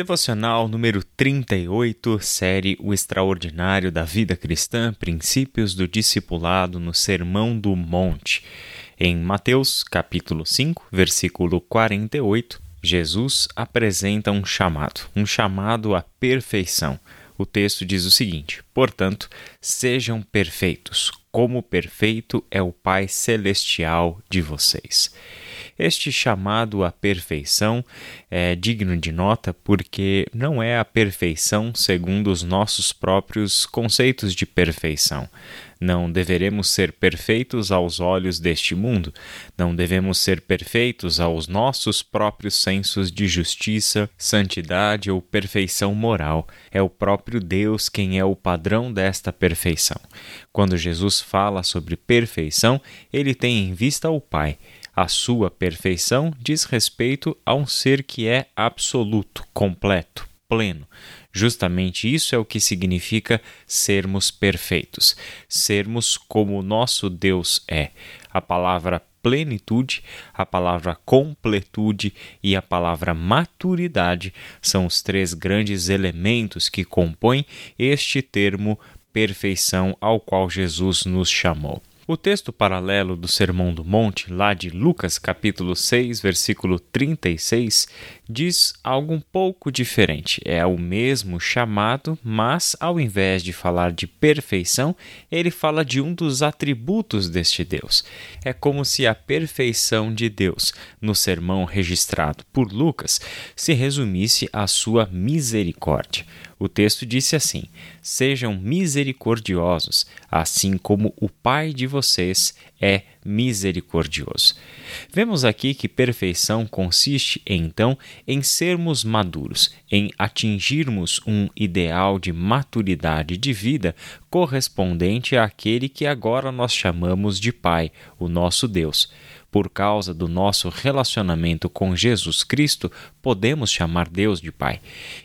Devocional número 38, série O Extraordinário da Vida Cristã, Princípios do Discipulado no Sermão do Monte. Em Mateus, capítulo 5, versículo 48, Jesus apresenta um chamado, um chamado à perfeição. O texto diz o seguinte: Portanto, sejam perfeitos, como perfeito é o Pai celestial de vocês. Este chamado à perfeição é digno de nota porque não é a perfeição segundo os nossos próprios conceitos de perfeição. Não deveremos ser perfeitos aos olhos deste mundo, não devemos ser perfeitos aos nossos próprios sensos de justiça, santidade ou perfeição moral. É o próprio Deus quem é o padrão desta perfeição. Quando Jesus fala sobre perfeição, ele tem em vista o Pai. A sua perfeição diz respeito a um ser que é absoluto, completo, pleno. Justamente isso é o que significa sermos perfeitos, sermos como o nosso Deus é. A palavra plenitude, a palavra completude e a palavra maturidade são os três grandes elementos que compõem este termo perfeição ao qual Jesus nos chamou. O texto paralelo do Sermão do Monte, lá de Lucas capítulo 6, versículo 36, diz algo um pouco diferente. É o mesmo chamado, mas ao invés de falar de perfeição, ele fala de um dos atributos deste Deus. É como se a perfeição de Deus, no sermão registrado por Lucas, se resumisse à sua misericórdia. O texto disse assim: Sejam misericordiosos, assim como o Pai de vocês é misericordioso. Vemos aqui que perfeição consiste, então, em sermos maduros, em atingirmos um ideal de maturidade de vida correspondente àquele que agora nós chamamos de Pai, o nosso Deus por causa do nosso relacionamento com Jesus Cristo, podemos chamar Deus de Pai.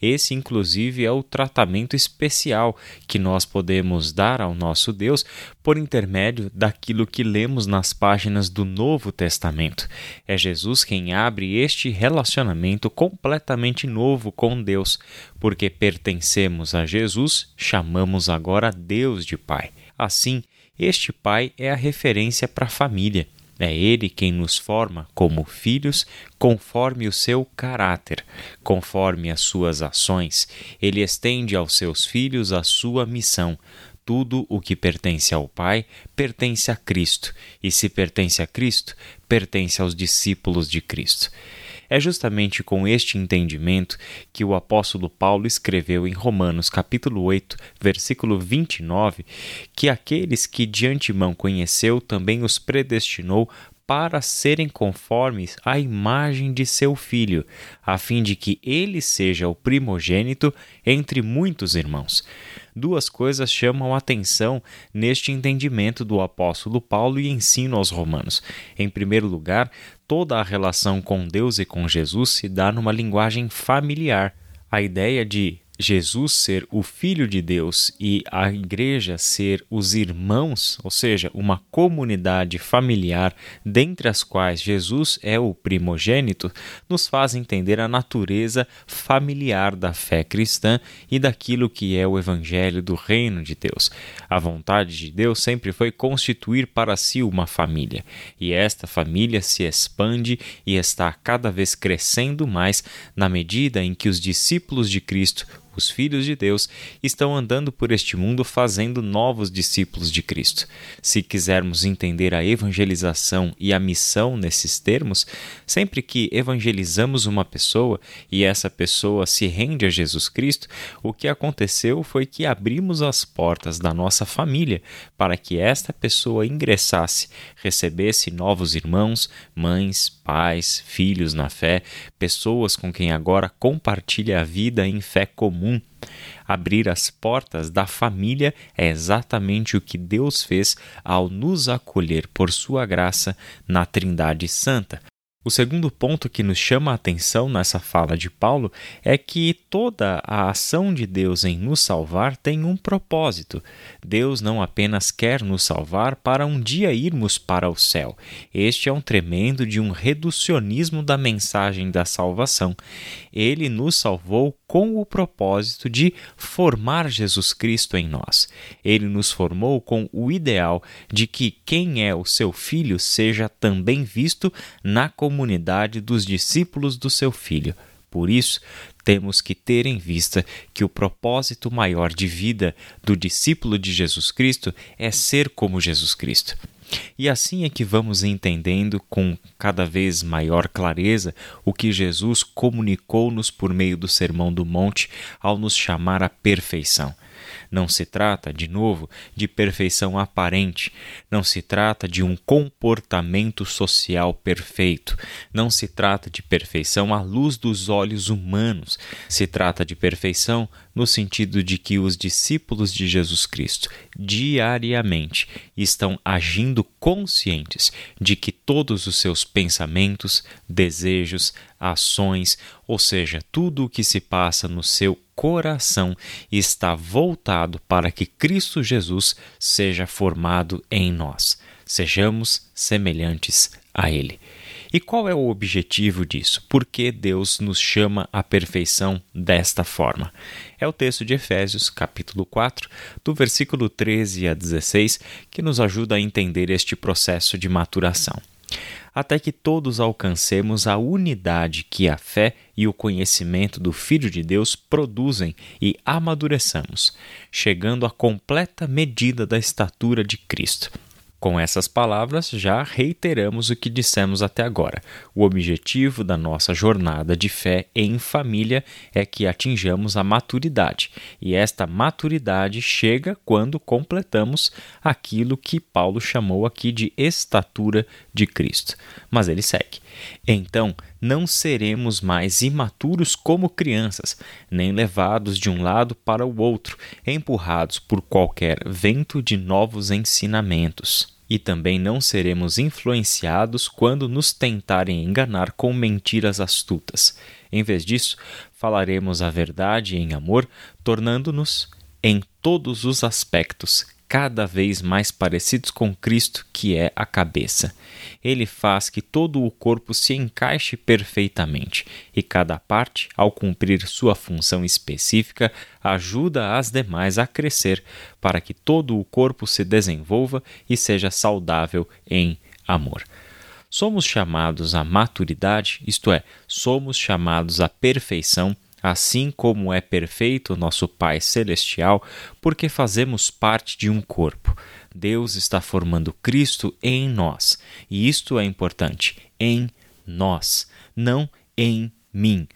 Esse, inclusive, é o tratamento especial que nós podemos dar ao nosso Deus por intermédio daquilo que lemos nas páginas do Novo Testamento. É Jesus quem abre este relacionamento completamente novo com Deus, porque pertencemos a Jesus, chamamos agora Deus de Pai. Assim, este Pai é a referência para a família. É Ele quem nos forma como filhos conforme o seu caráter, conforme as suas ações. Ele estende aos seus filhos a sua missão. Tudo o que pertence ao Pai pertence a Cristo, e se pertence a Cristo, pertence aos discípulos de Cristo. É justamente com este entendimento que o apóstolo Paulo escreveu em Romanos capítulo 8, versículo 29, que aqueles que de antemão conheceu também os predestinou para serem conformes à imagem de seu filho, a fim de que ele seja o primogênito entre muitos irmãos. Duas coisas chamam atenção neste entendimento do apóstolo Paulo e ensino aos romanos. Em primeiro lugar, toda a relação com Deus e com Jesus se dá numa linguagem familiar. A ideia de Jesus ser o Filho de Deus e a igreja ser os irmãos, ou seja, uma comunidade familiar dentre as quais Jesus é o primogênito, nos faz entender a natureza familiar da fé cristã e daquilo que é o evangelho do reino de Deus. A vontade de Deus sempre foi constituir para si uma família, e esta família se expande e está cada vez crescendo mais na medida em que os discípulos de Cristo os filhos de Deus, estão andando por este mundo fazendo novos discípulos de Cristo. Se quisermos entender a evangelização e a missão nesses termos, sempre que evangelizamos uma pessoa e essa pessoa se rende a Jesus Cristo, o que aconteceu foi que abrimos as portas da nossa família para que esta pessoa ingressasse, recebesse novos irmãos, mães, pais, filhos na fé, pessoas com quem agora compartilha a vida em fé comum. Abrir as portas da família é exatamente o que Deus fez ao nos acolher por sua graça na Trindade Santa, O segundo ponto que nos chama a atenção nessa fala de Paulo é que toda a ação de Deus em nos salvar tem um propósito. Deus não apenas quer nos salvar para um dia irmos para o céu. Este é um tremendo de um reducionismo da mensagem da salvação. Ele nos salvou com o propósito de formar Jesus Cristo em nós. Ele nos formou com o ideal de que quem é o seu filho seja também visto na comunidade dos discípulos do seu filho. Por isso, temos que ter em vista que o propósito maior de vida do discípulo de Jesus Cristo é ser como Jesus Cristo. E assim é que vamos entendendo com cada vez maior clareza o que Jesus comunicou-nos por meio do Sermão do Monte ao nos chamar à perfeição. Não se trata, de novo, de perfeição aparente, não se trata de um comportamento social perfeito, não se trata de perfeição à luz dos olhos humanos, se trata de perfeição no sentido de que os discípulos de Jesus Cristo diariamente estão agindo conscientes de que todos os seus pensamentos, desejos, ações, ou seja, tudo o que se passa no seu coração está voltado para que Cristo Jesus seja formado em nós, sejamos semelhantes a Ele. E qual é o objetivo disso? Por que Deus nos chama à perfeição desta forma? É o texto de Efésios, capítulo 4, do versículo 13 a 16, que nos ajuda a entender este processo de maturação até que todos alcancemos a unidade que a fé e o conhecimento do Filho de Deus produzem e amadureçamos, chegando à completa medida da estatura de Cristo com essas palavras, já reiteramos o que dissemos até agora. O objetivo da nossa jornada de fé em família é que atinjamos a maturidade, e esta maturidade chega quando completamos aquilo que Paulo chamou aqui de estatura de Cristo. Mas ele segue. Então, não seremos mais imaturos como crianças, nem levados de um lado para o outro, empurrados por qualquer vento de novos ensinamentos e também não seremos influenciados quando nos tentarem enganar com mentiras astutas. Em vez disso, falaremos a verdade em amor, tornando-nos, em todos os aspectos, cada vez mais parecidos com Cristo, que é a cabeça. Ele faz que todo o corpo se encaixe perfeitamente, e cada parte, ao cumprir sua função específica, ajuda as demais a crescer, para que todo o corpo se desenvolva e seja saudável em amor. Somos chamados à maturidade, isto é, somos chamados à perfeição assim como é perfeito nosso Pai Celestial, porque fazemos parte de um corpo. Deus está formando Cristo em nós, e isto é importante, em nós, não em mim.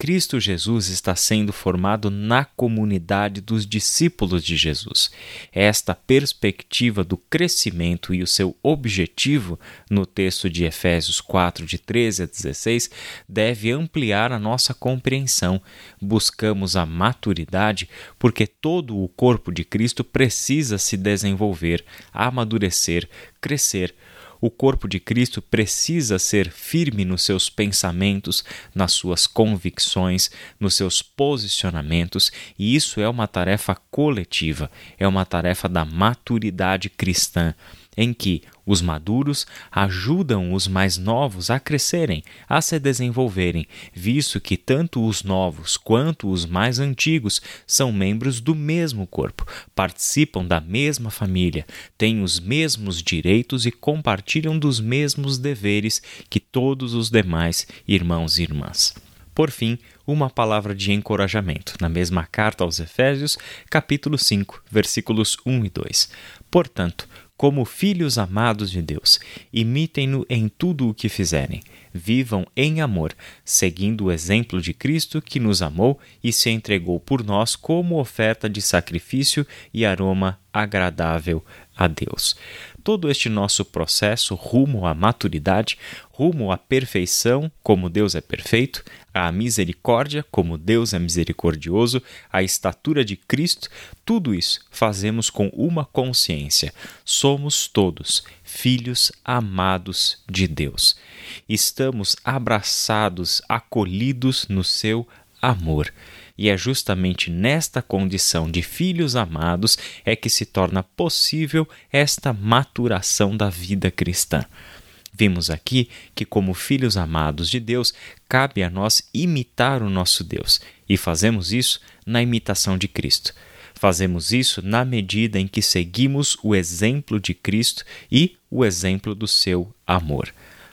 Cristo Jesus está sendo formado na comunidade dos discípulos de Jesus. Esta perspectiva do crescimento e o seu objetivo, no texto de Efésios 4, de 13 a 16, deve ampliar a nossa compreensão. Buscamos a maturidade porque todo o corpo de Cristo precisa se desenvolver, amadurecer, crescer o corpo de Cristo precisa ser firme nos seus pensamentos, nas suas convicções, nos seus posicionamentos, e isso é uma tarefa coletiva, é uma tarefa da maturidade cristã em que os maduros ajudam os mais novos a crescerem, a se desenvolverem, visto que tanto os novos quanto os mais antigos são membros do mesmo corpo, participam da mesma família, têm os mesmos direitos e compartilham dos mesmos deveres que todos os demais irmãos e irmãs. Por fim, uma palavra de encorajamento, na mesma carta aos Efésios, capítulo 5, versículos 1 e 2. Portanto, como filhos amados de Deus, imitem-no em tudo o que fizerem. Vivam em amor, seguindo o exemplo de Cristo que nos amou e se entregou por nós como oferta de sacrifício e aroma agradável a Deus. Todo este nosso processo rumo à maturidade, rumo à perfeição, como Deus é perfeito, à misericórdia, como Deus é misericordioso, à estatura de Cristo, tudo isso fazemos com uma consciência. Somos todos filhos amados de Deus. Estamos abraçados, acolhidos no seu amor. E é justamente nesta condição de filhos amados é que se torna possível esta maturação da vida cristã. Vimos aqui que, como filhos amados de Deus, cabe a nós imitar o nosso Deus, e fazemos isso na imitação de Cristo. Fazemos isso na medida em que seguimos o exemplo de Cristo e o exemplo do seu amor.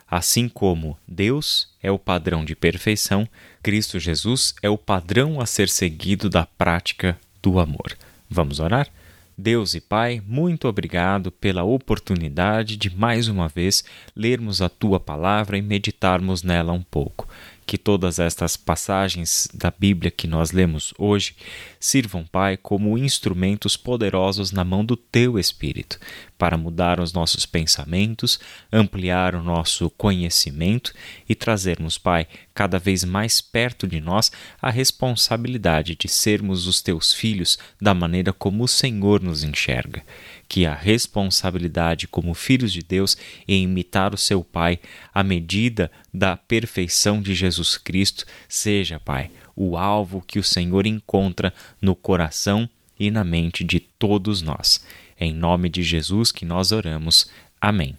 Assim como Deus é o padrão de perfeição, Cristo Jesus é o padrão a ser seguido da prática do amor. Vamos orar? Deus e Pai, muito obrigado pela oportunidade de mais uma vez lermos a tua palavra e meditarmos nela um pouco que todas estas passagens da Bíblia que nós lemos hoje sirvam, Pai, como instrumentos poderosos na mão do Teu Espírito, para mudar os nossos pensamentos, ampliar o nosso conhecimento e trazermos, Pai, cada vez mais perto de nós a responsabilidade de sermos os Teus filhos da maneira como o Senhor nos enxerga. Que a responsabilidade como filhos de Deus em imitar o seu Pai à medida da perfeição de Jesus Cristo seja, Pai, o alvo que o Senhor encontra no coração e na mente de todos nós. Em nome de Jesus que nós oramos. Amém.